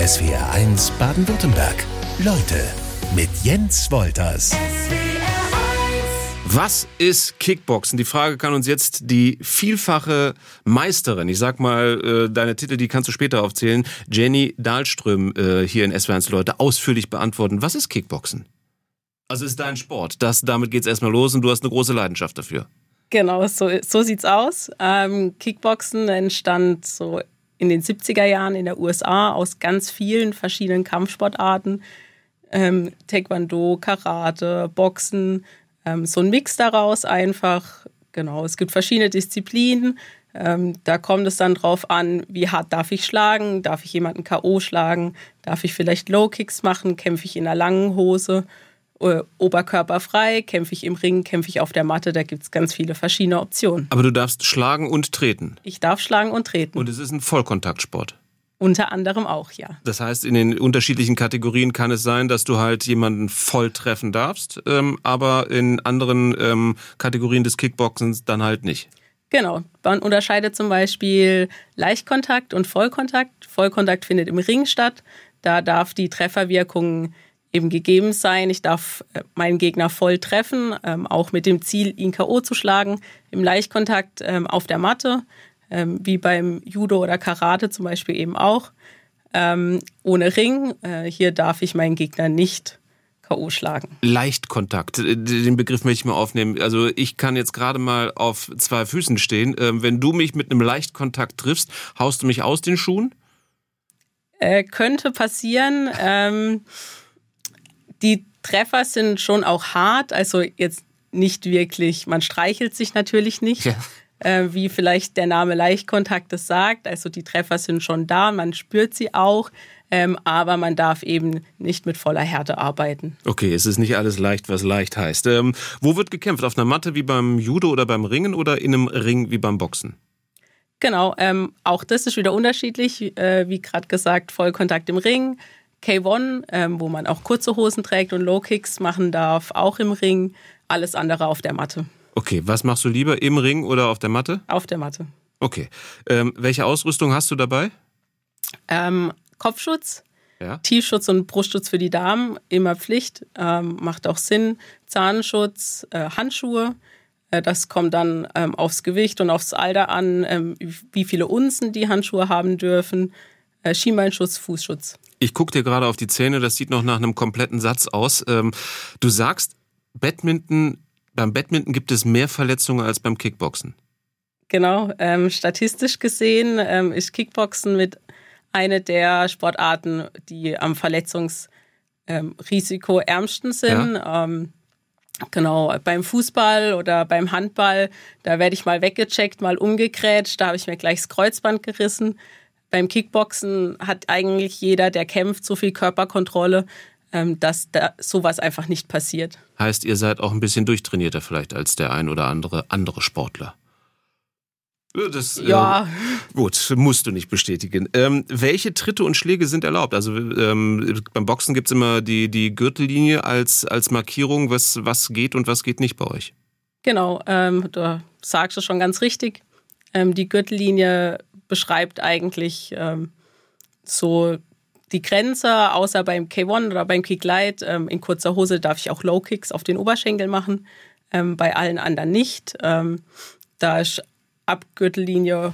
SWR1 Baden-Württemberg. Leute mit Jens Wolters. Was ist Kickboxen? Die Frage kann uns jetzt die vielfache Meisterin, ich sag mal, äh, deine Titel, die kannst du später aufzählen, Jenny Dahlström äh, hier in SW1 Leute ausführlich beantworten. Was ist Kickboxen? Also ist dein Sport. Das, damit geht's erstmal los und du hast eine große Leidenschaft dafür. Genau, so, so sieht's aus. Ähm, Kickboxen entstand so in den 70er Jahren in der USA aus ganz vielen verschiedenen Kampfsportarten. Ähm, Taekwondo, Karate, Boxen, ähm, so ein Mix daraus einfach. Genau, es gibt verschiedene Disziplinen. Ähm, da kommt es dann drauf an, wie hart darf ich schlagen? Darf ich jemanden K.O. schlagen? Darf ich vielleicht Low Kicks machen? Kämpfe ich in einer langen Hose? Äh, oberkörperfrei? Kämpfe ich im Ring? Kämpfe ich auf der Matte? Da gibt es ganz viele verschiedene Optionen. Aber du darfst schlagen und treten. Ich darf schlagen und treten. Und es ist ein Vollkontaktsport. Unter anderem auch, ja. Das heißt, in den unterschiedlichen Kategorien kann es sein, dass du halt jemanden voll treffen darfst, ähm, aber in anderen ähm, Kategorien des Kickboxens dann halt nicht. Genau. Man unterscheidet zum Beispiel Leichtkontakt und Vollkontakt. Vollkontakt findet im Ring statt. Da darf die Trefferwirkung eben gegeben sein. Ich darf äh, meinen Gegner voll treffen, ähm, auch mit dem Ziel, ihn K.O. zu schlagen. Im Leichtkontakt ähm, auf der Matte ähm, wie beim Judo oder Karate zum Beispiel eben auch. Ohne Ring. Äh, hier darf ich meinen Gegner nicht K.O. schlagen. Leichtkontakt, den Begriff möchte ich mal aufnehmen. Also ich kann jetzt gerade mal auf zwei Füßen stehen. Wenn du mich mit einem Leichtkontakt triffst, haust du mich aus den Schuhen? Äh, könnte passieren. Ähm, die Treffer sind schon auch hart, also jetzt nicht wirklich, man streichelt sich natürlich nicht. Ja äh, wie vielleicht der Name Leichtkontakt es sagt. Also die Treffer sind schon da, man spürt sie auch. Ähm, aber man darf eben nicht mit voller Härte arbeiten. Okay, es ist nicht alles leicht, was leicht heißt. Ähm, wo wird gekämpft? Auf einer Matte wie beim Judo oder beim Ringen oder in einem Ring wie beim Boxen? Genau, ähm, auch das ist wieder unterschiedlich. Äh, wie gerade gesagt, Vollkontakt im Ring. K1, ähm, wo man auch kurze Hosen trägt und Low Kicks machen darf, auch im Ring. Alles andere auf der Matte. Okay, was machst du lieber, im Ring oder auf der Matte? Auf der Matte. Okay. Ähm, welche Ausrüstung hast du dabei? Ähm, Kopfschutz, ja. Tiefschutz und Brustschutz für die Damen, immer Pflicht, ähm, macht auch Sinn. Zahnschutz, äh, Handschuhe, äh, das kommt dann ähm, aufs Gewicht und aufs Alter an, ähm, wie viele Unzen die Handschuhe haben dürfen. Äh, Schienbeinschutz, Fußschutz. Ich gucke dir gerade auf die Zähne, das sieht noch nach einem kompletten Satz aus. Ähm, du sagst, Badminton beim Badminton gibt es mehr Verletzungen als beim Kickboxen. Genau, ähm, statistisch gesehen ähm, ist Kickboxen mit einer der Sportarten, die am Verletzungsrisiko ähm, ärmsten sind. Ja. Ähm, genau, beim Fußball oder beim Handball, da werde ich mal weggecheckt, mal umgekrätscht, da habe ich mir gleich das Kreuzband gerissen. Beim Kickboxen hat eigentlich jeder, der kämpft, so viel Körperkontrolle, ähm, dass da sowas einfach nicht passiert. Heißt, ihr seid auch ein bisschen durchtrainierter vielleicht als der ein oder andere andere Sportler. Das, äh, ja. Äh, gut, musst du nicht bestätigen. Ähm, welche Tritte und Schläge sind erlaubt? Also ähm, beim Boxen gibt es immer die, die Gürtellinie als, als Markierung, was, was geht und was geht nicht bei euch. Genau, ähm, du sagst es schon ganz richtig. Ähm, die Gürtellinie beschreibt eigentlich ähm, so die Grenze, außer beim K1 oder beim Kick Light. Ähm, in kurzer Hose darf ich auch Low Kicks auf den Oberschenkel machen, ähm, bei allen anderen nicht. Ähm, da ist Abgürtellinie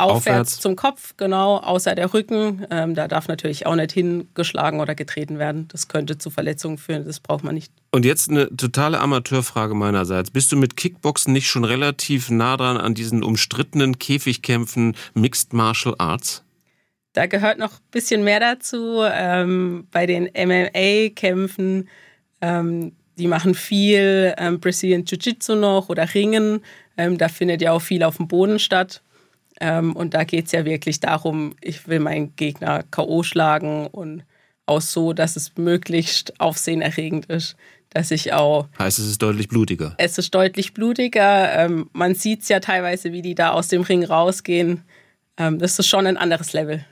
aufwärts, aufwärts, zum Kopf, genau, außer der Rücken. Ähm, da darf natürlich auch nicht hingeschlagen oder getreten werden. Das könnte zu Verletzungen führen, das braucht man nicht. Und jetzt eine totale Amateurfrage meinerseits. Bist du mit Kickboxen nicht schon relativ nah dran an diesen umstrittenen Käfigkämpfen Mixed Martial Arts? Da gehört noch ein bisschen mehr dazu. Ähm, bei den MMA-Kämpfen, ähm, die machen viel ähm, Brazilian Jiu-Jitsu noch oder Ringen. Ähm, da findet ja auch viel auf dem Boden statt. Ähm, und da geht es ja wirklich darum, ich will meinen Gegner K.O. schlagen und auch so, dass es möglichst aufsehenerregend ist. Dass ich auch. Heißt, es ist deutlich blutiger. Es ist deutlich blutiger. Ähm, man sieht es ja teilweise, wie die da aus dem Ring rausgehen. das ist schon ein anderes Level.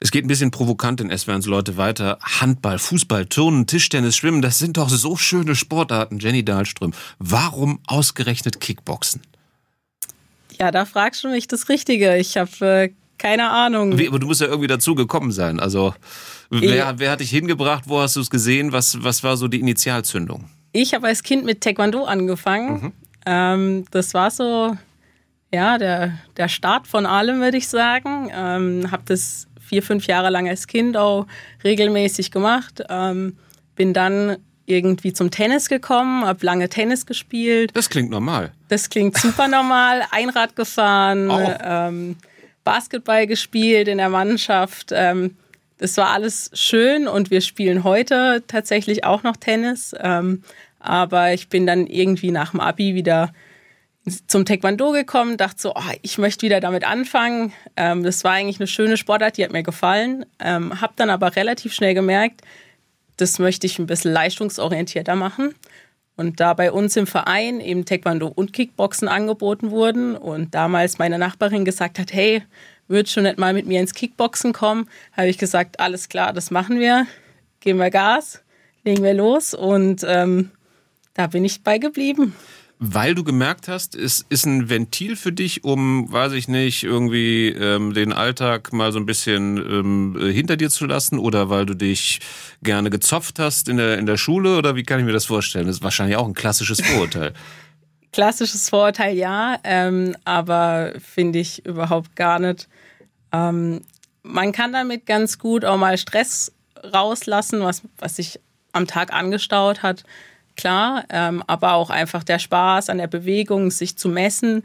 Es geht ein bisschen provokant in SWRs Leute weiter. Handball, Fußball, Turnen, Tischtennis, Schwimmen, das sind doch so schöne Sportarten. Jenny Dahlström, warum ausgerechnet Kickboxen? Ja, da fragst du mich das Richtige. Ich habe äh, keine Ahnung. Wie, aber du musst ja irgendwie dazu gekommen sein. Also wer, wer hat dich hingebracht? Wo hast du es gesehen? Was, was war so die Initialzündung? Ich habe als Kind mit Taekwondo angefangen. Mhm. Ähm, das war so, ja, der, der Start von allem, würde ich sagen. Ähm, habe das vier, fünf Jahre lang als Kind auch regelmäßig gemacht. Ähm, bin dann irgendwie zum Tennis gekommen, habe lange Tennis gespielt. Das klingt normal. Das klingt super normal. Einrad gefahren, oh. ähm, Basketball gespielt in der Mannschaft. Ähm, das war alles schön und wir spielen heute tatsächlich auch noch Tennis. Ähm, aber ich bin dann irgendwie nach dem Abi wieder zum Taekwondo gekommen, dachte so, oh, ich möchte wieder damit anfangen. Ähm, das war eigentlich eine schöne Sportart, die hat mir gefallen. Ähm, habe dann aber relativ schnell gemerkt, das möchte ich ein bisschen leistungsorientierter machen. Und da bei uns im Verein eben Taekwondo und Kickboxen angeboten wurden und damals meine Nachbarin gesagt hat, hey, würdest du nicht mal mit mir ins Kickboxen kommen, habe ich gesagt, alles klar, das machen wir, geben wir Gas, legen wir los und ähm, da bin ich bei geblieben. Weil du gemerkt hast, es ist ein Ventil für dich, um, weiß ich nicht, irgendwie ähm, den Alltag mal so ein bisschen ähm, hinter dir zu lassen oder weil du dich gerne gezopft hast in der, in der Schule oder wie kann ich mir das vorstellen? Das ist wahrscheinlich auch ein klassisches Vorurteil. Klassisches Vorurteil ja, ähm, aber finde ich überhaupt gar nicht. Ähm, man kann damit ganz gut auch mal Stress rauslassen, was, was sich am Tag angestaut hat klar, ähm, aber auch einfach der Spaß an der Bewegung, sich zu messen.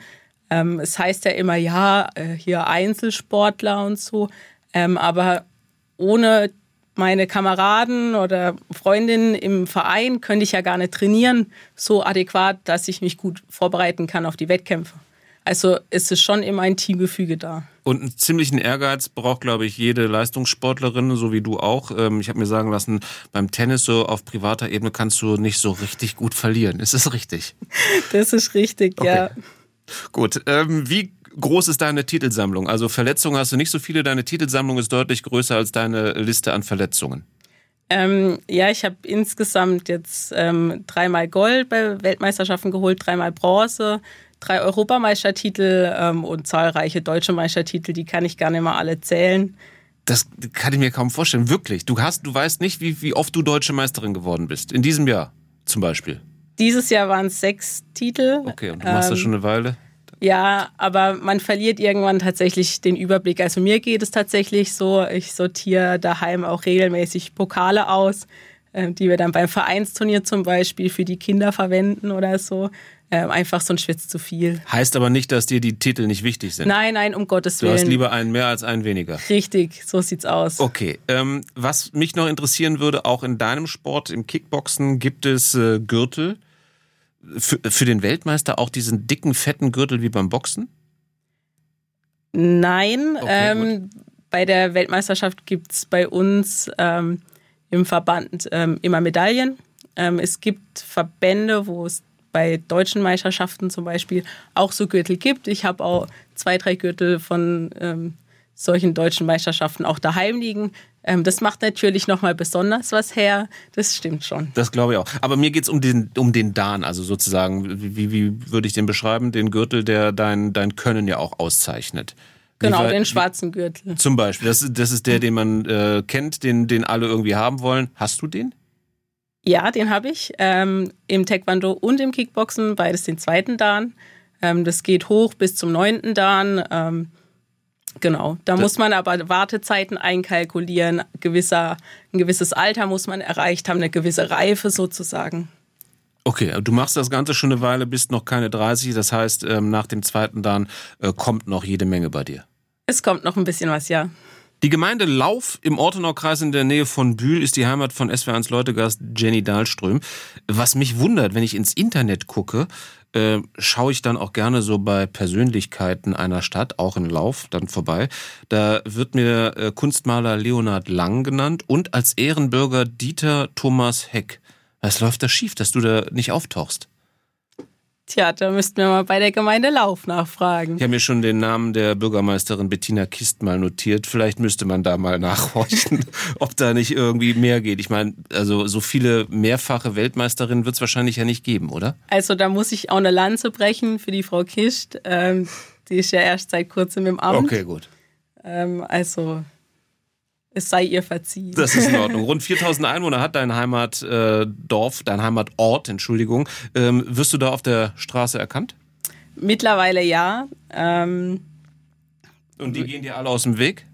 Ähm, es heißt ja immer, ja, äh, hier Einzelsportler und so, ähm, aber ohne meine Kameraden oder Freundinnen im Verein könnte ich ja gar nicht trainieren, so adäquat, dass ich mich gut vorbereiten kann auf die Wettkämpfe. Also ist es schon immer ein Teamgefüge da. Und einen ziemlichen Ehrgeiz braucht, glaube ich, jede Leistungssportlerin, so wie du auch. Ähm, ich habe mir sagen lassen, beim Tennis so auf privater Ebene kannst du nicht so richtig gut verlieren. Ist das richtig? Das ist richtig, okay. ja. Gut. Ähm, wie groß ist deine Titelsammlung? Also Verletzungen hast du nicht so viele. Deine Titelsammlung ist deutlich größer als deine Liste an Verletzungen. Ähm, ja, ich habe insgesamt jetzt ähm, dreimal Gold bei Weltmeisterschaften geholt, dreimal Bronze, drei Europameistertitel ähm, und zahlreiche deutsche Meistertitel, die kann ich gar nicht mal alle zählen. Das kann ich mir kaum vorstellen. Wirklich. Du hast, du weißt nicht, wie, wie oft du deutsche Meisterin geworden bist. In diesem Jahr zum Beispiel. Dieses Jahr waren es sechs Titel. Okay, und du machst ähm, das schon eine Weile? Ja, aber man verliert irgendwann tatsächlich den Überblick. Also mir geht es tatsächlich so, ich sortiere daheim auch regelmäßig Pokale aus, äh, die wir dann beim Vereinsturnier zum Beispiel für die Kinder verwenden oder so äh, einfach so ein Schwitz zu viel. Heißt aber nicht, dass dir die Titel nicht wichtig sind. Nein, nein, um Gottes Willen. Du hast lieber einen mehr als einen weniger. Richtig, so sieht's aus. Okay, ähm, was mich noch interessieren würde, auch in deinem Sport, im Kickboxen, gibt es äh, Gürtel. Für, für den Weltmeister auch diesen dicken, fetten Gürtel wie beim Boxen? Nein, okay, ähm, bei der Weltmeisterschaft gibt es bei uns ähm, im Verband ähm, immer Medaillen. Ähm, es gibt Verbände, wo es bei deutschen Meisterschaften zum Beispiel auch so Gürtel gibt. Ich habe auch zwei, drei Gürtel von ähm, solchen deutschen Meisterschaften auch daheim liegen. Ähm, das macht natürlich nochmal besonders was her. Das stimmt schon. Das glaube ich auch. Aber mir geht es um den, um den Dan, also sozusagen, wie, wie würde ich den beschreiben? Den Gürtel, der dein, dein Können ja auch auszeichnet. Genau, den schwarzen Gürtel. Zum Beispiel. Das, das ist der, den man äh, kennt, den, den alle irgendwie haben wollen. Hast du den? Ja, den habe ich. Ähm, Im Taekwondo und im Kickboxen, beides den zweiten Dan. Ähm, das geht hoch bis zum neunten Dan. Ähm, genau. Da das muss man aber Wartezeiten einkalkulieren. Gewisser, ein gewisses Alter muss man erreicht haben, eine gewisse Reife sozusagen. Okay, du machst das Ganze schon eine Weile, bist noch keine 30. Das heißt, ähm, nach dem zweiten Dan äh, kommt noch jede Menge bei dir. Es kommt noch ein bisschen was, ja. Die Gemeinde Lauf im Ortenaukreis in der Nähe von Bühl ist die Heimat von SW1 Leutegast Jenny Dahlström. Was mich wundert, wenn ich ins Internet gucke, äh, schaue ich dann auch gerne so bei Persönlichkeiten einer Stadt, auch in Lauf, dann vorbei. Da wird mir äh, Kunstmaler Leonhard Lang genannt und als Ehrenbürger Dieter Thomas Heck. Was läuft da schief, dass du da nicht auftauchst? Tja, da müssten wir mal bei der Gemeinde Lauf nachfragen. Ich habe mir schon den Namen der Bürgermeisterin Bettina Kist mal notiert. Vielleicht müsste man da mal nachhorchen, ob da nicht irgendwie mehr geht. Ich meine, also so viele mehrfache Weltmeisterinnen wird es wahrscheinlich ja nicht geben, oder? Also da muss ich auch eine Lanze brechen für die Frau Kist. Ähm, die ist ja erst seit kurzem im Amt. Okay, gut. Ähm, also es sei ihr verziehen. Das ist in Ordnung. Rund 4000 Einwohner hat dein Heimatdorf, äh, dein Heimatort, Entschuldigung. Ähm, wirst du da auf der Straße erkannt? Mittlerweile ja. Ähm, Und die gehen dir alle aus dem Weg?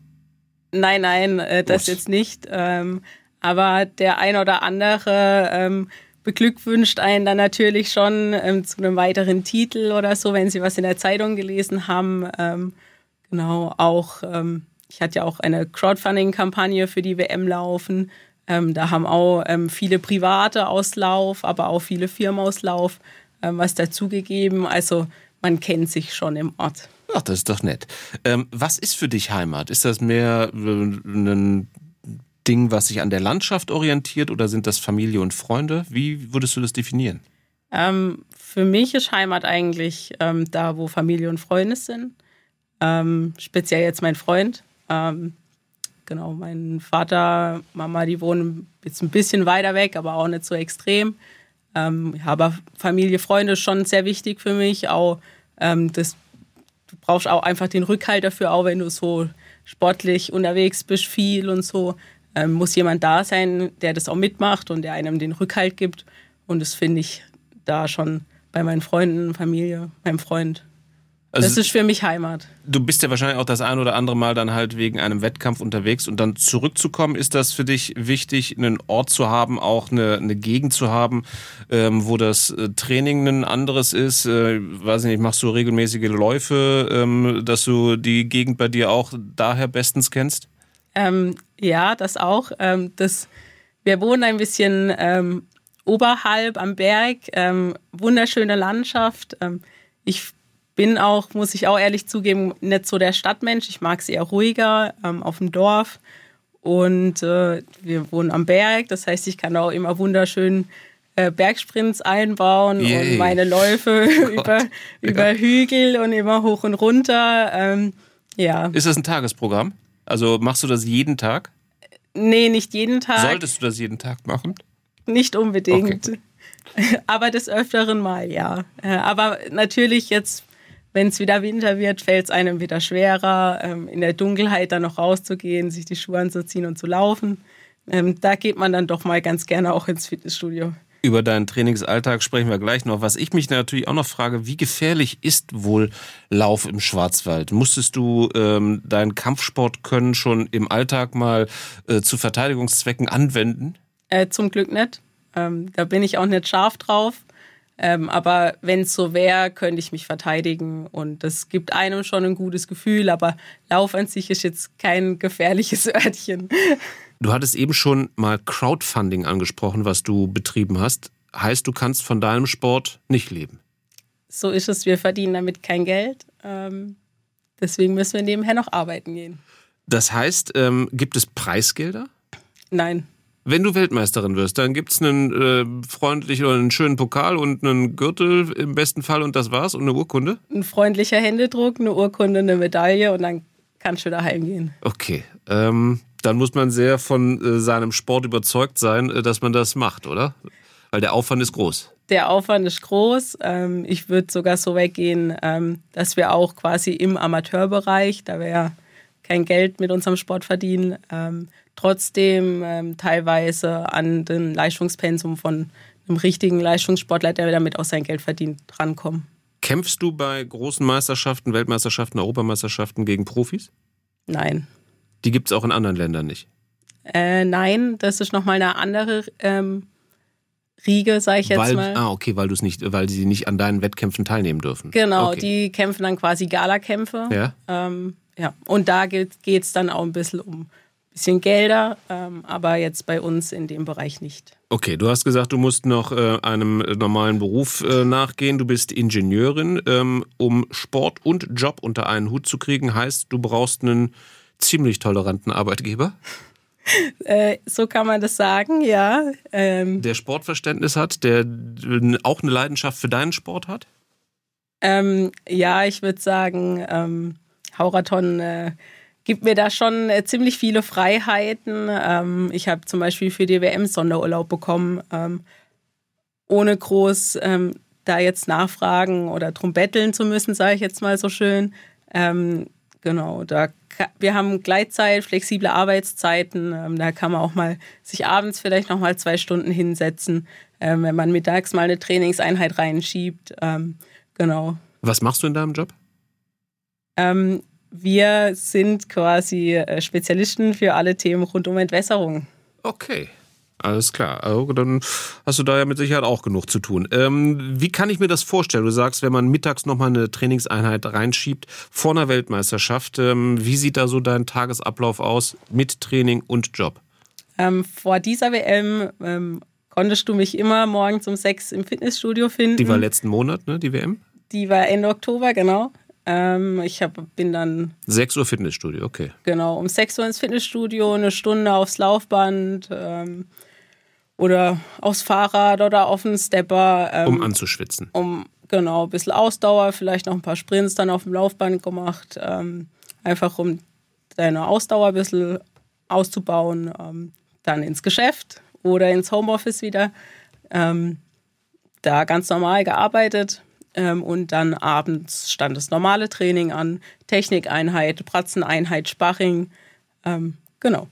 Nein, nein, äh, das Gut. jetzt nicht. Ähm, aber der ein oder andere ähm, beglückwünscht einen dann natürlich schon ähm, zu einem weiteren Titel oder so, wenn sie was in der Zeitung gelesen haben. Ähm, genau, auch ich hatte ja auch eine Crowdfunding-Kampagne für die WM laufen. Ähm, da haben auch ähm, viele Private Auslauf, aber auch viele Firmen Auslauf ähm, was dazugegeben. Also man kennt sich schon im Ort. Ach, das ist doch nett. Ähm, was ist für dich Heimat? Ist das mehr äh, ein Ding, was sich an der Landschaft orientiert oder sind das Familie und Freunde? Wie würdest du das definieren? Ähm, für mich ist Heimat eigentlich ähm, da, wo Familie und Freunde sind. Speziell jetzt mein Freund. Ähm, genau, mein Vater, Mama, die wohnen jetzt ein bisschen weiter weg, aber auch nicht so extrem. Ähm, aber Familie, Freunde ist schon sehr wichtig für mich. Auch ähm, das, du brauchst auch einfach den Rückhalt dafür, auch wenn du so sportlich unterwegs bist, viel und so. Ähm, muss jemand da sein, der das auch mitmacht und der einem den Rückhalt gibt. Und das finde ich da schon bei meinen Freunden, Familie, meinem Freund also, das ist für mich Heimat. Du bist ja wahrscheinlich auch das ein oder andere Mal dann halt wegen einem Wettkampf unterwegs und dann zurückzukommen. Ist das für dich wichtig, einen Ort zu haben, auch eine, eine Gegend zu haben, ähm, wo das äh, Training ein anderes ist? Äh, weiß nicht, machst du regelmäßige Läufe, ähm, dass du die Gegend bei dir auch daher bestens kennst? Ähm, ja, das auch. Ähm, das, wir wohnen ein bisschen ähm, oberhalb am Berg, ähm, wunderschöne Landschaft. ich bin auch, muss ich auch ehrlich zugeben, nicht so der Stadtmensch. Ich mag es eher ruhiger ähm, auf dem Dorf. Und äh, wir wohnen am Berg, das heißt, ich kann auch immer wunderschön äh, Bergsprints einbauen Yay. und meine Läufe oh über, über Hügel und immer hoch und runter. Ähm, ja. Ist das ein Tagesprogramm? Also machst du das jeden Tag? Nee, nicht jeden Tag. Solltest du das jeden Tag machen? Nicht unbedingt. Okay. Aber des Öfteren mal, ja. Äh, aber natürlich jetzt wenn es wieder Winter wird, fällt es einem wieder schwerer, ähm, in der Dunkelheit dann noch rauszugehen, sich die Schuhe anzuziehen und zu laufen. Ähm, da geht man dann doch mal ganz gerne auch ins Fitnessstudio. Über deinen Trainingsalltag sprechen wir gleich noch. Was ich mich natürlich auch noch frage, wie gefährlich ist wohl Lauf im Schwarzwald? Musstest du ähm, deinen Kampfsport schon im Alltag mal äh, zu Verteidigungszwecken anwenden? Äh, zum Glück nicht. Ähm, da bin ich auch nicht scharf drauf. Ähm, aber wenn es so wäre, könnte ich mich verteidigen und das gibt einem schon ein gutes Gefühl. Aber Lauf an sich ist jetzt kein gefährliches Örtchen. Du hattest eben schon mal Crowdfunding angesprochen, was du betrieben hast. Heißt, du kannst von deinem Sport nicht leben? So ist es. Wir verdienen damit kein Geld. Ähm, deswegen müssen wir nebenher noch arbeiten gehen. Das heißt, ähm, gibt es Preisgelder? Nein. Wenn du Weltmeisterin wirst, dann gibt es einen äh, freundlichen oder einen schönen Pokal und einen Gürtel im besten Fall und das war's und eine Urkunde? Ein freundlicher Händedruck, eine Urkunde, eine Medaille und dann kannst du daheim gehen. Okay. Ähm, dann muss man sehr von äh, seinem Sport überzeugt sein, äh, dass man das macht, oder? Weil der Aufwand ist groß. Der Aufwand ist groß. Ähm, ich würde sogar so weit gehen, ähm, dass wir auch quasi im Amateurbereich, da wir ja kein Geld mit unserem Sport verdienen, ähm, trotzdem ähm, teilweise an den Leistungspensum von einem richtigen Leistungssportler, der damit auch sein Geld verdient, drankommen. Kämpfst du bei großen Meisterschaften, Weltmeisterschaften, Europameisterschaften gegen Profis? Nein. Die gibt es auch in anderen Ländern nicht? Äh, nein, das ist nochmal eine andere ähm, Riege, sage ich jetzt weil, mal. Ah, okay, weil, nicht, weil sie nicht an deinen Wettkämpfen teilnehmen dürfen. Genau, okay. die kämpfen dann quasi Galakämpfe. Ja. Ähm, ja. Und da geht es dann auch ein bisschen um bisschen Gelder, ähm, aber jetzt bei uns in dem Bereich nicht. Okay, du hast gesagt, du musst noch äh, einem normalen Beruf äh, nachgehen. Du bist Ingenieurin. Ähm, um Sport und Job unter einen Hut zu kriegen, heißt, du brauchst einen ziemlich toleranten Arbeitgeber. Äh, so kann man das sagen, ja. Ähm, der Sportverständnis hat, der auch eine Leidenschaft für deinen Sport hat? Ähm, ja, ich würde sagen, ähm, Hauraton äh, gibt mir da schon äh, ziemlich viele Freiheiten. Ähm, ich habe zum Beispiel für die WM Sonderurlaub bekommen, ähm, ohne groß ähm, da jetzt nachfragen oder drum betteln zu müssen, sage ich jetzt mal so schön. Ähm, Genau, da wir haben Gleitzeit, flexible Arbeitszeiten. Ähm, da kann man auch mal sich abends vielleicht noch mal zwei Stunden hinsetzen, ähm, wenn man mittags mal eine Trainingseinheit reinschiebt. Genau. Was machst du in deinem Job? Wir sind quasi äh, Spezialisten für alle Themen rund um Entwässerung. Okay. Alles klar. Also dann hast du da ja mit Sicherheit auch genug zu tun. Ähm, wie kann ich mir das vorstellen? Du sagst, wenn man mittags nochmal eine Trainingseinheit reinschiebt vor einer Weltmeisterschaft, ähm, wie sieht da so dein Tagesablauf aus mit Training und Job? Ähm, vor dieser WM ähm, konntest du mich immer morgens um sechs im Fitnessstudio finden. Die war letzten Monat, ne, die WM? Die war Ende Oktober, genau. Ähm, ich hab, bin dann. 6 Uhr Fitnessstudio, okay. Genau, um 6 Uhr ins Fitnessstudio, eine Stunde aufs Laufband ähm, oder aufs Fahrrad oder auf den Stepper. Ähm, um anzuschwitzen. Um, genau, ein bisschen Ausdauer, vielleicht noch ein paar Sprints dann auf dem Laufband gemacht. Ähm, einfach um deine Ausdauer ein bisschen auszubauen. Ähm, dann ins Geschäft oder ins Homeoffice wieder. Ähm, da ganz normal gearbeitet ähm, und dann abends stand das normale Training an, Technikeinheit, Pratzeneinheit, Sparring. Ähm, genau.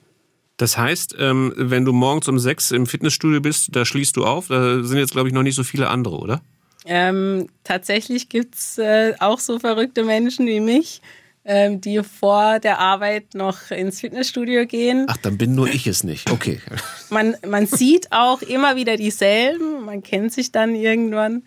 Das heißt, ähm, wenn du morgens um sechs im Fitnessstudio bist, da schließt du auf. Da sind jetzt, glaube ich, noch nicht so viele andere, oder? Ähm, tatsächlich gibt es äh, auch so verrückte Menschen wie mich, ähm, die vor der Arbeit noch ins Fitnessstudio gehen. Ach, dann bin nur ich es nicht. Okay. Man, man sieht auch immer wieder dieselben, man kennt sich dann irgendwann.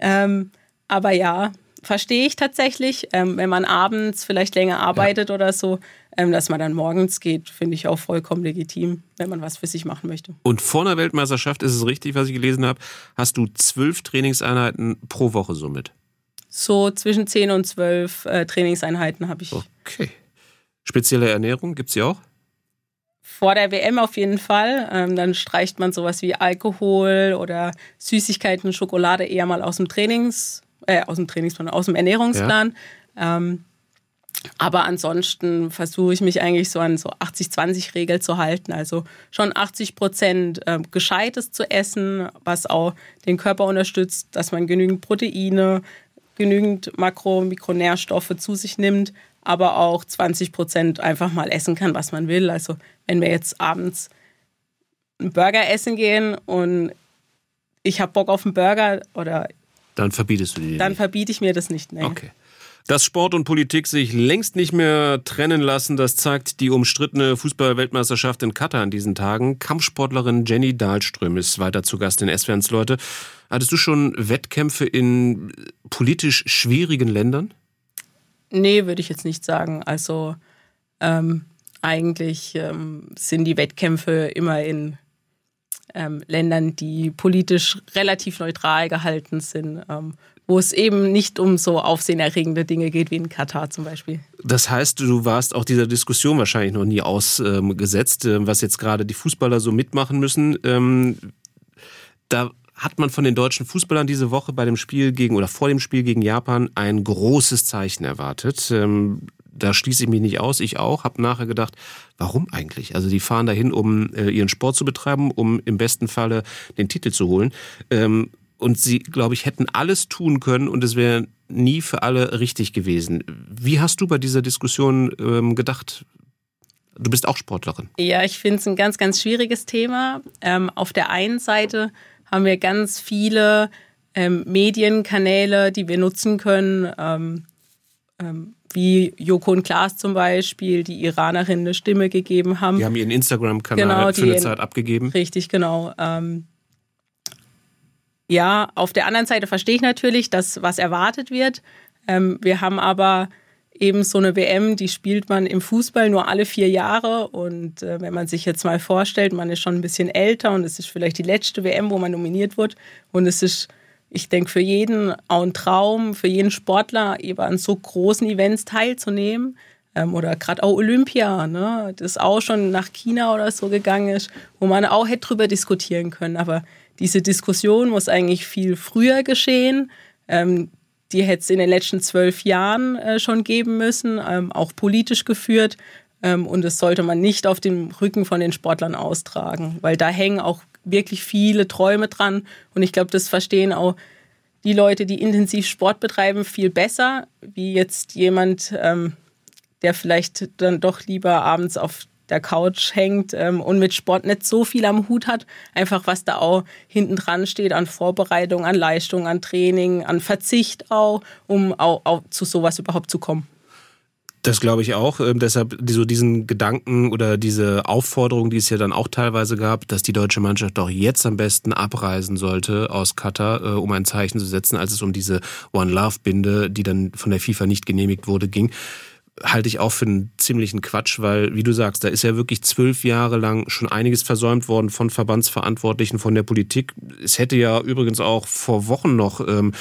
Ähm, aber ja, verstehe ich tatsächlich. Ähm, wenn man abends vielleicht länger arbeitet ja. oder so, ähm, dass man dann morgens geht, finde ich auch vollkommen legitim, wenn man was für sich machen möchte. Und vor einer Weltmeisterschaft ist es richtig, was ich gelesen habe, hast du zwölf Trainingseinheiten pro Woche somit? So zwischen zehn und zwölf äh, Trainingseinheiten habe ich. Okay. Spezielle Ernährung, gibt es die auch? Vor der WM auf jeden Fall. Ähm, dann streicht man sowas wie Alkohol oder Süßigkeiten, Schokolade eher mal aus dem Trainings, äh, aus dem Trainingsplan, aus dem Ernährungsplan. Ja. Ähm, aber ansonsten versuche ich mich eigentlich so an so 80-20-Regel zu halten. Also schon 80 Prozent äh, Gescheites zu essen, was auch den Körper unterstützt, dass man genügend Proteine, genügend Makro- und Mikronährstoffe zu sich nimmt, aber auch 20 Prozent einfach mal essen kann, was man will. Also wenn wir jetzt abends einen Burger essen gehen und ich habe Bock auf einen Burger oder dann verbietest du die. Dann verbiete ich mir das nicht. Nee. Okay. Dass Sport und Politik sich längst nicht mehr trennen lassen, das zeigt die umstrittene Fußballweltmeisterschaft in Katar in diesen Tagen. Kampfsportlerin Jenny Dahlström ist weiter zu Gast in SWRs Leute. Hattest du schon Wettkämpfe in politisch schwierigen Ländern? Nee, würde ich jetzt nicht sagen. Also ähm, eigentlich ähm, sind die Wettkämpfe immer in ähm, Ländern, die politisch relativ neutral gehalten sind, ähm, wo es eben nicht um so aufsehenerregende Dinge geht wie in Katar zum Beispiel. Das heißt, du warst auch dieser Diskussion wahrscheinlich noch nie ausgesetzt, äh, was jetzt gerade die Fußballer so mitmachen müssen. Ähm, da hat man von den deutschen Fußballern diese Woche bei dem Spiel gegen oder vor dem Spiel gegen Japan ein großes Zeichen erwartet. Da schließe ich mich nicht aus, ich auch, habe nachher gedacht, warum eigentlich? Also die fahren dahin, um äh, ihren Sport zu betreiben, um im besten Falle den Titel zu holen. Ähm, und sie, glaube ich, hätten alles tun können und es wäre nie für alle richtig gewesen. Wie hast du bei dieser Diskussion ähm, gedacht? Du bist auch Sportlerin. Ja, ich finde es ein ganz, ganz schwieriges Thema. Ähm, auf der einen Seite haben wir ganz viele ähm, Medienkanäle, die wir nutzen können, ähm, ähm, wie Joko und Klaas zum Beispiel, die Iranerin eine Stimme gegeben haben. Die haben ihren Instagram-Kanal genau, für eine Zeit abgegeben. Richtig, genau. Ähm, ja, auf der anderen Seite verstehe ich natürlich, dass was erwartet wird. Ähm, wir haben aber eben so eine WM, die spielt man im Fußball nur alle vier Jahre. Und äh, wenn man sich jetzt mal vorstellt, man ist schon ein bisschen älter und es ist vielleicht die letzte WM, wo man nominiert wird. Und es ist, ich denke, für jeden auch ein Traum, für jeden Sportler, eben an so großen Events teilzunehmen. Ähm, oder gerade auch Olympia, ne? das auch schon nach China oder so gegangen ist, wo man auch hätte drüber diskutieren können. Aber diese Diskussion muss eigentlich viel früher geschehen. Ähm, die hätte es in den letzten zwölf Jahren äh, schon geben müssen, ähm, auch politisch geführt. Ähm, und das sollte man nicht auf dem Rücken von den Sportlern austragen, weil da hängen auch wirklich viele Träume dran. Und ich glaube, das verstehen auch die Leute, die intensiv Sport betreiben, viel besser, wie jetzt jemand, ähm, der vielleicht dann doch lieber abends auf der Couch hängt ähm, und mit Sport nicht so viel am Hut hat. Einfach was da auch hinten dran steht an Vorbereitung, an Leistung, an Training, an Verzicht auch, um auch, auch zu sowas überhaupt zu kommen. Das glaube ich auch. Ähm, deshalb so diesen Gedanken oder diese Aufforderung, die es ja dann auch teilweise gab, dass die deutsche Mannschaft doch jetzt am besten abreisen sollte aus Katar, äh, um ein Zeichen zu setzen, als es um diese One Love Binde, die dann von der FIFA nicht genehmigt wurde, ging halte ich auch für einen ziemlichen Quatsch, weil, wie du sagst, da ist ja wirklich zwölf Jahre lang schon einiges versäumt worden von Verbandsverantwortlichen, von der Politik. Es hätte ja übrigens auch vor Wochen noch ähm,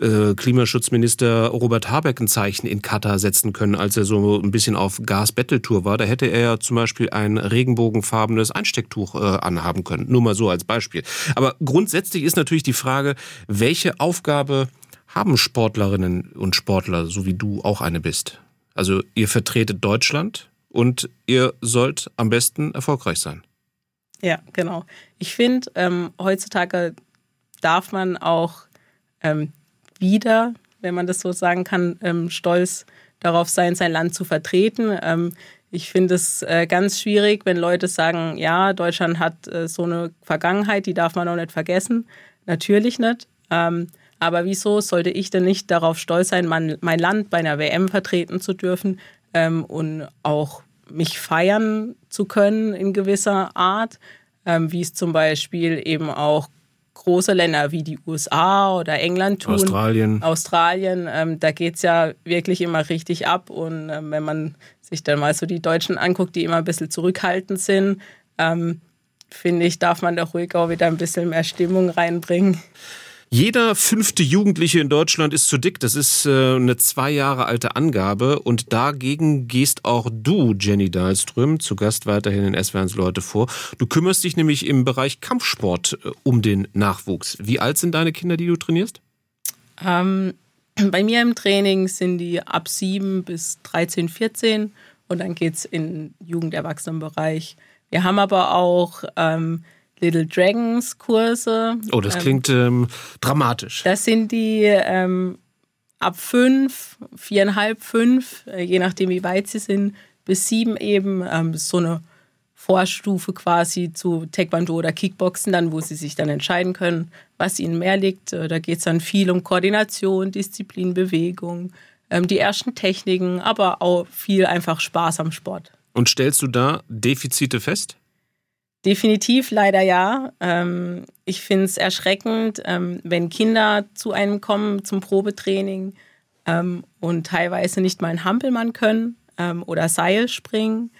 äh, Klimaschutzminister Robert Habeck ein Zeichen in Katar setzen können, als er so ein bisschen auf Gas-Battle-Tour war. Da hätte er ja zum Beispiel ein regenbogenfarbenes Einstecktuch äh, anhaben können. Nur mal so als Beispiel. Aber grundsätzlich ist natürlich die Frage, welche Aufgabe haben Sportlerinnen und Sportler, so wie du auch eine bist? Also ihr vertretet Deutschland und ihr sollt am besten erfolgreich sein. Ja, genau. Ich finde, ähm, heutzutage darf man auch ähm, wieder, wenn man das so sagen kann, ähm, stolz darauf sein, sein Land zu vertreten. Ähm, ich finde es äh, ganz schwierig, wenn Leute sagen, ja, Deutschland hat äh, so eine Vergangenheit, die darf man auch nicht vergessen. Natürlich nicht. Ähm, aber wieso sollte ich denn nicht darauf stolz sein, mein, mein Land bei einer WM vertreten zu dürfen ähm, und auch mich feiern zu können in gewisser Art, ähm, wie es zum Beispiel eben auch große Länder wie die USA oder England tun. Australien. Australien, ähm, da geht es ja wirklich immer richtig ab. Und ähm, wenn man sich dann mal so die Deutschen anguckt, die immer ein bisschen zurückhaltend sind, ähm, finde ich, darf man da ruhig auch wieder ein bisschen mehr Stimmung reinbringen. Jeder fünfte Jugendliche in Deutschland ist zu dick. Das ist äh, eine zwei Jahre alte Angabe. Und dagegen gehst auch du, Jenny Dahlström, zu Gast weiterhin in SWRs Leute vor. Du kümmerst dich nämlich im Bereich Kampfsport äh, um den Nachwuchs. Wie alt sind deine Kinder, die du trainierst? Ähm, bei mir im Training sind die ab sieben bis 13, 14 und dann geht es in Jugenderwachsenenbereich. Wir haben aber auch ähm, Little Dragons Kurse. Oh, das ähm, klingt ähm, dramatisch. Das sind die ähm, ab fünf, viereinhalb, fünf, äh, je nachdem wie weit sie sind, bis sieben eben. Ähm, so eine Vorstufe quasi zu Taekwondo oder Kickboxen, dann wo sie sich dann entscheiden können, was ihnen mehr liegt. Äh, da geht es dann viel um Koordination, Disziplin, Bewegung, ähm, die ersten Techniken, aber auch viel einfach Spaß am Sport. Und stellst du da Defizite fest? Definitiv leider ja. Ähm, ich finde es erschreckend, ähm, wenn Kinder zu einem kommen zum Probetraining ähm, und teilweise nicht mal einen Hampelmann können oder Seil springen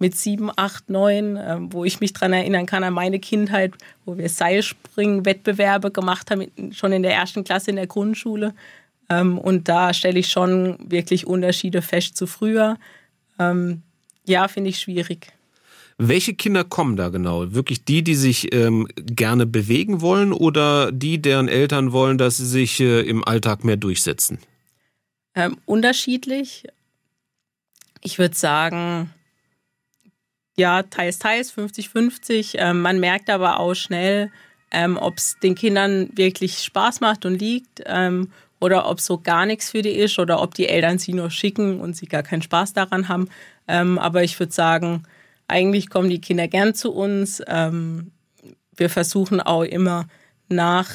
mit sieben, acht, neun, wo ich mich daran erinnern kann an meine Kindheit, wo wir Seilspringen-Wettbewerbe gemacht haben, schon in der ersten Klasse in der Grundschule. und da stelle ich schon wirklich Unterschiede fest zu früher. ja, finde ich schwierig. Welche Kinder kommen da genau? Wirklich die, die sich ähm, gerne bewegen wollen oder die, deren Eltern wollen, dass sie sich äh, im Alltag mehr durchsetzen? Ähm, unterschiedlich. Ich würde sagen, ja, teils, teils, 50-50. Ähm, man merkt aber auch schnell, ähm, ob es den Kindern wirklich Spaß macht und liegt ähm, oder ob so gar nichts für die ist oder ob die Eltern sie nur schicken und sie gar keinen Spaß daran haben. Ähm, aber ich würde sagen, eigentlich kommen die Kinder gern zu uns. Ähm, wir versuchen auch immer nach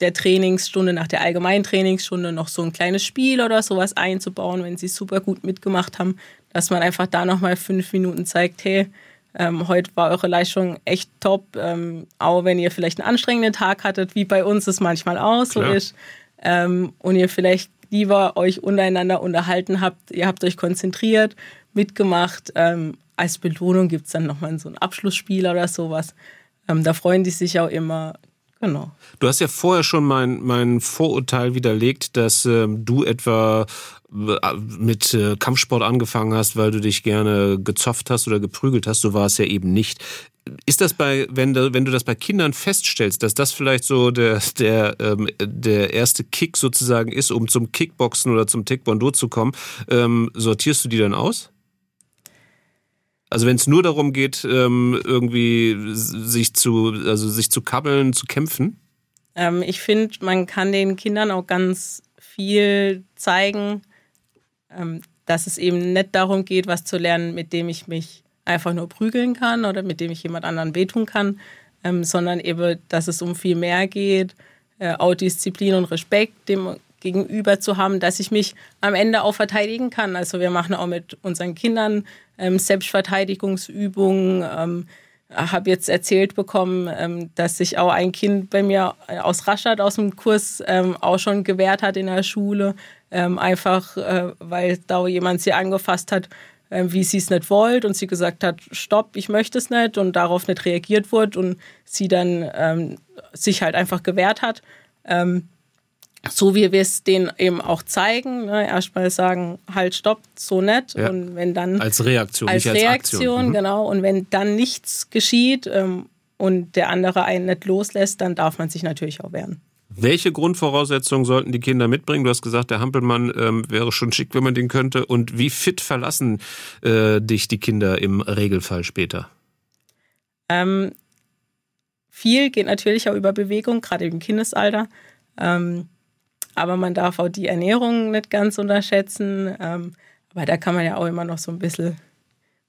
der Trainingsstunde, nach der allgemeinen Trainingsstunde noch so ein kleines Spiel oder sowas einzubauen, wenn sie super gut mitgemacht haben, dass man einfach da nochmal fünf Minuten zeigt, hey, ähm, heute war eure Leistung echt top, ähm, auch wenn ihr vielleicht einen anstrengenden Tag hattet, wie bei uns es manchmal auch so Klar. ist, ähm, und ihr vielleicht lieber euch untereinander unterhalten habt, ihr habt euch konzentriert, mitgemacht, ähm, als Belohnung gibt es dann nochmal so ein Abschlussspiel oder sowas. Ähm, da freuen die sich auch immer. Genau. Du hast ja vorher schon mein, mein Vorurteil widerlegt, dass ähm, du etwa äh, mit äh, Kampfsport angefangen hast, weil du dich gerne gezopft hast oder geprügelt hast. So war es ja eben nicht. Ist das bei, wenn du, wenn du das bei Kindern feststellst, dass das vielleicht so der, der, ähm, der erste Kick sozusagen ist, um zum Kickboxen oder zum Taekwondo zu kommen, ähm, sortierst du die dann aus? Also wenn es nur darum geht, ähm, irgendwie sich zu, also sich zu kabbeln, zu kämpfen? Ähm, ich finde, man kann den Kindern auch ganz viel zeigen. Ähm, dass es eben nicht darum geht, was zu lernen, mit dem ich mich einfach nur prügeln kann oder mit dem ich jemand anderen wehtun kann, ähm, sondern eben, dass es um viel mehr geht, äh, auch Disziplin und Respekt dem gegenüber zu haben, dass ich mich am Ende auch verteidigen kann. Also wir machen auch mit unseren Kindern ähm, Selbstverteidigungsübungen. Ähm, habe jetzt erzählt bekommen, ähm, dass sich auch ein Kind bei mir aus Rastatt aus dem Kurs ähm, auch schon gewehrt hat in der Schule, ähm, einfach äh, weil da jemand sie angefasst hat, äh, wie sie es nicht wollte und sie gesagt hat, stopp, ich möchte es nicht und darauf nicht reagiert wurde und sie dann ähm, sich halt einfach gewehrt hat. Ähm, so wie wir es denen eben auch zeigen, ne? erstmal sagen, halt, stopp, so nett. Ja. Und wenn dann. Als Reaktion, als nicht als Reaktion, mhm. genau. Und wenn dann nichts geschieht ähm, und der andere einen nicht loslässt, dann darf man sich natürlich auch wehren. Welche Grundvoraussetzungen sollten die Kinder mitbringen? Du hast gesagt, der Hampelmann ähm, wäre schon schick, wenn man den könnte. Und wie fit verlassen äh, dich die Kinder im Regelfall später? Ähm, viel geht natürlich auch über Bewegung, gerade im Kindesalter. Ähm, aber man darf auch die Ernährung nicht ganz unterschätzen. Ähm, aber da kann man ja auch immer noch so ein bisschen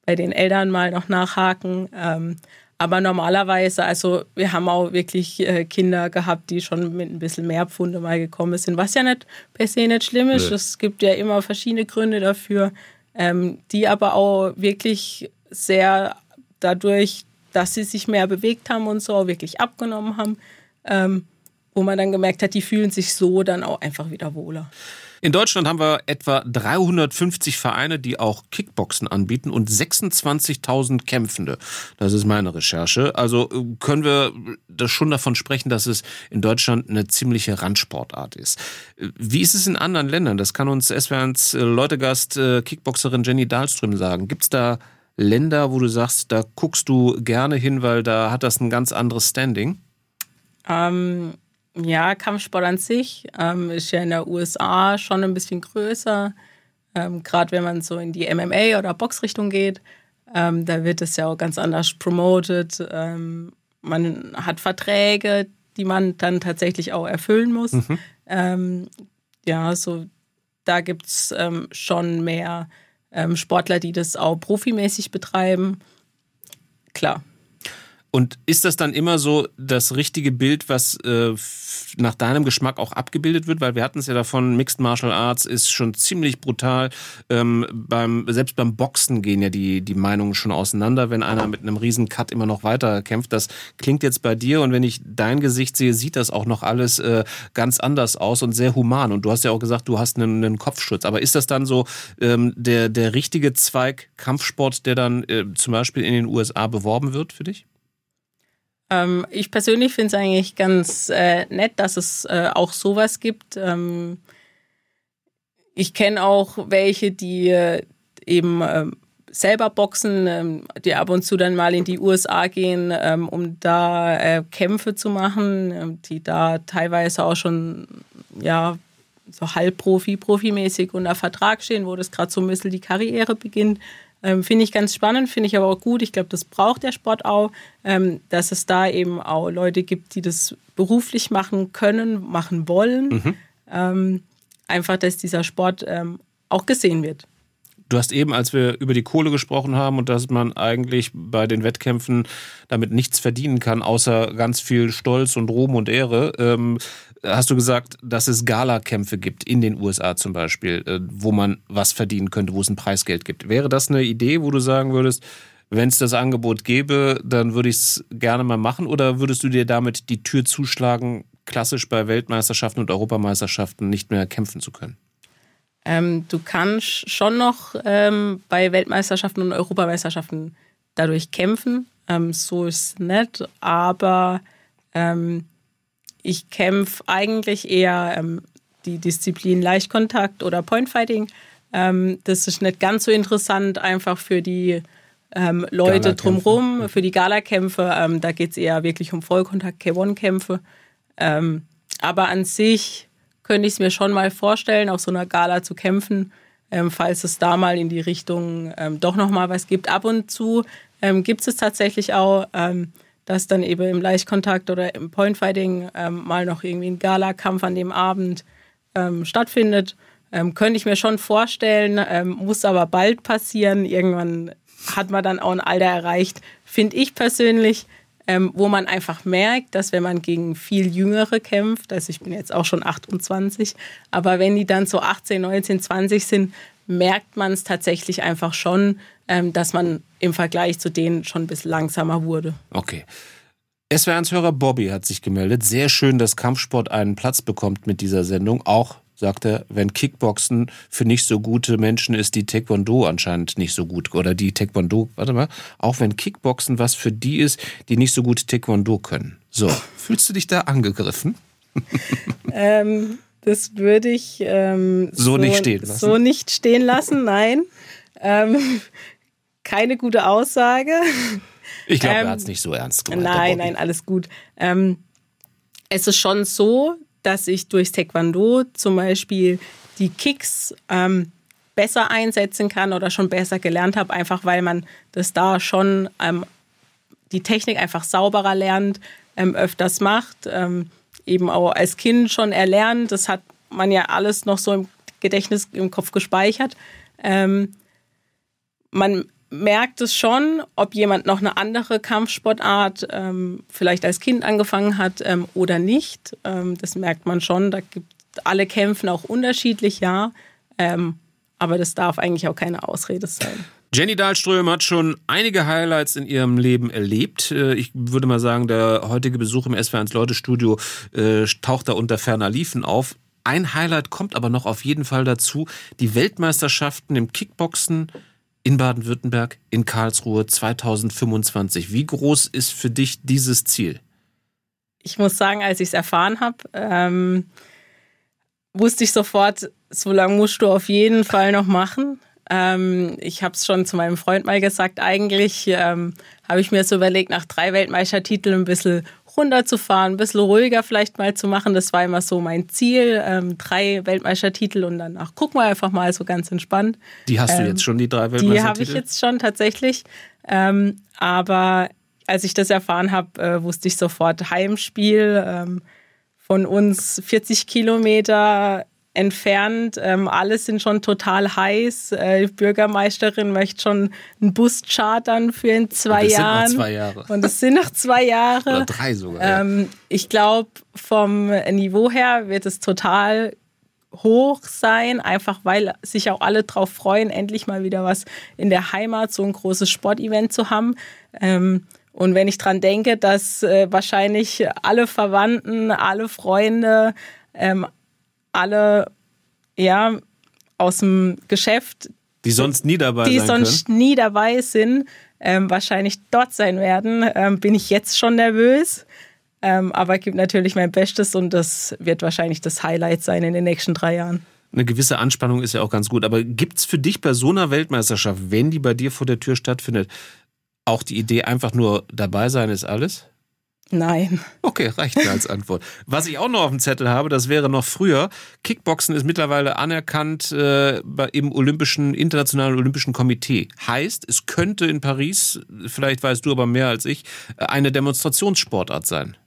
bei den Eltern mal noch nachhaken. Ähm, aber normalerweise, also wir haben auch wirklich äh, Kinder gehabt, die schon mit ein bisschen mehr Pfunde mal gekommen sind, was ja nicht per se nicht schlimm ist. Nee. Es gibt ja immer verschiedene Gründe dafür, ähm, die aber auch wirklich sehr dadurch, dass sie sich mehr bewegt haben und so, auch wirklich abgenommen haben. Ähm, wo man dann gemerkt hat, die fühlen sich so dann auch einfach wieder wohler. In Deutschland haben wir etwa 350 Vereine, die auch Kickboxen anbieten und 26.000 Kämpfende. Das ist meine Recherche. Also äh, können wir das schon davon sprechen, dass es in Deutschland eine ziemliche Randsportart ist. Wie ist es in anderen Ländern? Das kann uns SWRs äh, Leutegast äh, Kickboxerin Jenny Dahlström sagen. Gibt es da Länder, wo du sagst, da guckst du gerne hin, weil da hat das ein ganz anderes Standing? Ähm, ja, Kampfsport an sich ähm, ist ja in der USA schon ein bisschen größer. Ähm, Gerade wenn man so in die MMA oder Boxrichtung geht, ähm, da wird es ja auch ganz anders promoted. Ähm, man hat Verträge, die man dann tatsächlich auch erfüllen muss. Mhm. Ähm, ja, so da gibt es ähm, schon mehr Sportler, die das auch profimäßig betreiben. Klar, und ist das dann immer so das richtige Bild, was äh, nach deinem Geschmack auch abgebildet wird? Weil wir hatten es ja davon, Mixed Martial Arts ist schon ziemlich brutal. Ähm, beim, selbst beim Boxen gehen ja die, die Meinungen schon auseinander, wenn einer mit einem riesen Cut immer noch weiter kämpft. Das klingt jetzt bei dir und wenn ich dein Gesicht sehe, sieht das auch noch alles äh, ganz anders aus und sehr human. Und du hast ja auch gesagt, du hast einen, einen Kopfschutz. Aber ist das dann so ähm, der, der richtige Zweig Kampfsport, der dann äh, zum Beispiel in den USA beworben wird für dich? Ähm, ich persönlich finde es eigentlich ganz äh, nett, dass es äh, auch sowas gibt. Ähm, ich kenne auch welche, die äh, eben ähm, selber boxen, ähm, die ab und zu dann mal in die USA gehen, ähm, um da äh, Kämpfe zu machen, die da teilweise auch schon ja so halbprofi, profimäßig unter Vertrag stehen, wo das gerade so ein bisschen die Karriere beginnt. Ähm, finde ich ganz spannend, finde ich aber auch gut. Ich glaube, das braucht der Sport auch, ähm, dass es da eben auch Leute gibt, die das beruflich machen können, machen wollen. Mhm. Ähm, einfach, dass dieser Sport ähm, auch gesehen wird. Du hast eben, als wir über die Kohle gesprochen haben und dass man eigentlich bei den Wettkämpfen damit nichts verdienen kann, außer ganz viel Stolz und Ruhm und Ehre, ähm, hast du gesagt, dass es Galakämpfe gibt, in den USA zum Beispiel, äh, wo man was verdienen könnte, wo es ein Preisgeld gibt. Wäre das eine Idee, wo du sagen würdest, wenn es das Angebot gäbe, dann würde ich es gerne mal machen? Oder würdest du dir damit die Tür zuschlagen, klassisch bei Weltmeisterschaften und Europameisterschaften nicht mehr kämpfen zu können? Ähm, du kannst schon noch ähm, bei Weltmeisterschaften und Europameisterschaften dadurch kämpfen. Ähm, so ist es nicht. Aber ähm, ich kämpfe eigentlich eher ähm, die Disziplin Leichtkontakt oder Pointfighting. Ähm, das ist nicht ganz so interessant, einfach für die ähm, Leute drumherum, für die Galakämpfe. Ähm, da geht es eher wirklich um Vollkontakt, K1-Kämpfe. Ähm, aber an sich könnte ich es mir schon mal vorstellen, auf so einer Gala zu kämpfen, ähm, falls es da mal in die Richtung doch nochmal was gibt. Ab und zu gibt es tatsächlich auch dass dann eben im Leichtkontakt oder im Pointfighting ähm, mal noch irgendwie ein Gala-Kampf an dem Abend ähm, stattfindet. Ähm, könnte ich mir schon vorstellen, ähm, muss aber bald passieren. Irgendwann hat man dann auch ein Alter erreicht, finde ich persönlich, ähm, wo man einfach merkt, dass wenn man gegen viel Jüngere kämpft, also ich bin jetzt auch schon 28, aber wenn die dann so 18, 19, 20 sind, merkt man es tatsächlich einfach schon, ähm, dass man im Vergleich zu denen schon ein bisschen langsamer wurde. Okay. SWR1-Hörer Bobby hat sich gemeldet. Sehr schön, dass Kampfsport einen Platz bekommt mit dieser Sendung. Auch sagt er, wenn Kickboxen für nicht so gute Menschen ist, die Taekwondo anscheinend nicht so gut oder die Taekwondo, warte mal, auch wenn Kickboxen was für die ist, die nicht so gut Taekwondo können. So, fühlst du dich da angegriffen? ähm, das würde ich ähm, so, so, nicht stehen lassen. So nicht stehen lassen, nein. Ähm, keine gute Aussage. Ich glaube, er hat es nicht so ernst gemeint. Nein, nein, alles gut. Ähm, es ist schon so, dass ich durchs Taekwondo zum Beispiel die Kicks ähm, besser einsetzen kann oder schon besser gelernt habe, einfach weil man das da schon ähm, die Technik einfach sauberer lernt, ähm, öfters macht, ähm, eben auch als Kind schon erlernt. Das hat man ja alles noch so im Gedächtnis, im Kopf gespeichert. Ähm, man merkt es schon, ob jemand noch eine andere Kampfsportart ähm, vielleicht als Kind angefangen hat ähm, oder nicht. Ähm, das merkt man schon. Da gibt alle kämpfen auch unterschiedlich, ja. Ähm, aber das darf eigentlich auch keine Ausrede sein. Jenny Dahlström hat schon einige Highlights in ihrem Leben erlebt. Äh, ich würde mal sagen, der heutige Besuch im SW1 Leute Studio äh, taucht da unter ferner Liefen auf. Ein Highlight kommt aber noch auf jeden Fall dazu. Die Weltmeisterschaften im Kickboxen in Baden-Württemberg, in Karlsruhe 2025. Wie groß ist für dich dieses Ziel? Ich muss sagen, als ich es erfahren habe, ähm, wusste ich sofort, so lange musst du auf jeden Fall noch machen. Ähm, ich habe es schon zu meinem Freund mal gesagt, eigentlich ähm, habe ich mir so überlegt, nach drei Weltmeistertiteln ein bisschen runterzufahren, ein bisschen ruhiger vielleicht mal zu machen. Das war immer so mein Ziel. Ähm, drei Weltmeistertitel und danach gucken wir einfach mal so ganz entspannt. Die hast du ähm, jetzt schon, die drei Weltmeistertitel? Die habe ich jetzt schon tatsächlich. Ähm, aber als ich das erfahren habe, äh, wusste ich sofort Heimspiel. Ähm, von uns 40 Kilometer entfernt. Ähm, alle sind schon total heiß. Äh, die Bürgermeisterin möchte schon einen Bus chartern für in zwei Jahren. Sind noch zwei Jahre. Und es sind noch zwei Jahre. Oder drei sogar. Ähm. Ich glaube, vom Niveau her wird es total hoch sein, einfach weil sich auch alle darauf freuen, endlich mal wieder was in der Heimat, so ein großes Sportevent zu haben. Ähm, und wenn ich dran denke, dass äh, wahrscheinlich alle Verwandten, alle Freunde, ähm, alle ja aus dem Geschäft, die sonst nie dabei die sonst können. nie dabei sind, ähm, wahrscheinlich dort sein werden, ähm, bin ich jetzt schon nervös. Ähm, aber gebe natürlich mein Bestes und das wird wahrscheinlich das Highlight sein in den nächsten drei Jahren. Eine gewisse Anspannung ist ja auch ganz gut. Aber gibt es für dich bei so einer Weltmeisterschaft, wenn die bei dir vor der Tür stattfindet, auch die Idee, einfach nur dabei sein ist alles? Nein. Okay, reicht mir als Antwort. Was ich auch noch auf dem Zettel habe, das wäre noch früher. Kickboxen ist mittlerweile anerkannt äh, im Olympischen, Internationalen Olympischen Komitee. Heißt, es könnte in Paris, vielleicht weißt du aber mehr als ich, eine Demonstrationssportart sein.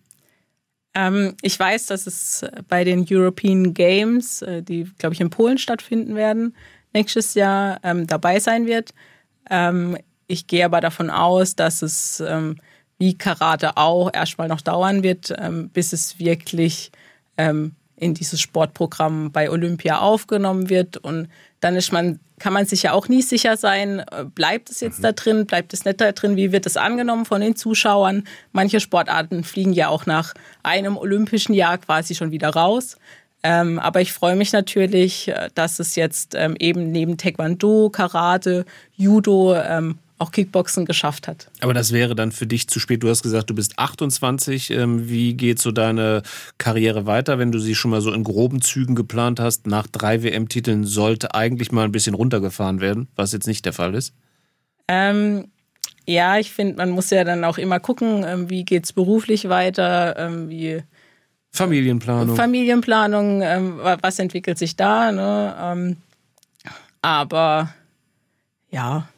Ähm, ich weiß, dass es bei den European Games, äh, die, glaube ich, in Polen stattfinden werden, nächstes Jahr ähm, dabei sein wird. Ähm, ich gehe aber davon aus, dass es ähm, wie Karate auch erstmal noch dauern wird, ähm, bis es wirklich ähm, in dieses Sportprogramm bei Olympia aufgenommen wird. Und dann ist man, kann man sich ja auch nie sicher sein, äh, bleibt es jetzt mhm. da drin, bleibt es nicht da drin, wie wird es angenommen von den Zuschauern. Manche Sportarten fliegen ja auch nach einem olympischen Jahr quasi schon wieder raus. Ähm, aber ich freue mich natürlich, äh, dass es jetzt ähm, eben neben Taekwondo, Karate, Judo ähm, auch Kickboxen geschafft hat. Aber das wäre dann für dich zu spät. Du hast gesagt, du bist 28. Ähm, wie geht so deine Karriere weiter, wenn du sie schon mal so in groben Zügen geplant hast? Nach drei WM-Titeln sollte eigentlich mal ein bisschen runtergefahren werden, was jetzt nicht der Fall ist. Ähm, ja, ich finde, man muss ja dann auch immer gucken, ähm, wie geht es beruflich weiter, ähm, wie Familienplanung. Familienplanung, was entwickelt sich da? Ne? aber ja,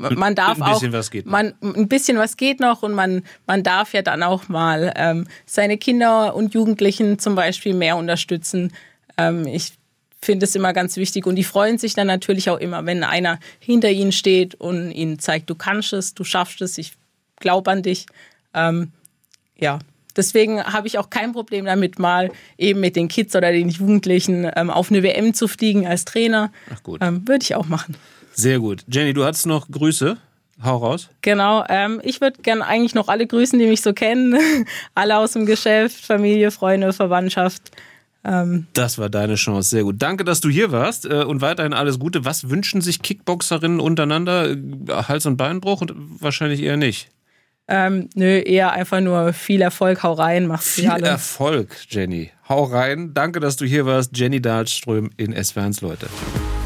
man darf ein bisschen auch, was geht noch. man ein bisschen was geht noch und man man darf ja dann auch mal ähm, seine Kinder und Jugendlichen zum Beispiel mehr unterstützen. Ähm, ich finde es immer ganz wichtig. Und die freuen sich dann natürlich auch immer, wenn einer hinter ihnen steht und ihnen zeigt, du kannst es, du schaffst es, ich glaube an dich. Ähm, ja, deswegen habe ich auch kein Problem damit, mal eben mit den Kids oder den Jugendlichen ähm, auf eine WM zu fliegen als Trainer. Ach gut. Ähm, Würde ich auch machen. Sehr gut. Jenny, du hattest noch Grüße. Hau raus. Genau, ähm, ich würde gerne eigentlich noch alle grüßen, die mich so kennen. alle aus dem Geschäft, Familie, Freunde, Verwandtschaft. Ähm, das war deine Chance, sehr gut. Danke, dass du hier warst äh, und weiterhin alles Gute. Was wünschen sich Kickboxerinnen untereinander? Äh, Hals- und Beinbruch und wahrscheinlich eher nicht. Ähm, nö, eher einfach nur viel Erfolg, hau rein, mach's Viel alle. Erfolg, Jenny. Hau rein. Danke, dass du hier warst. Jenny Dahlström in SW1 Leute.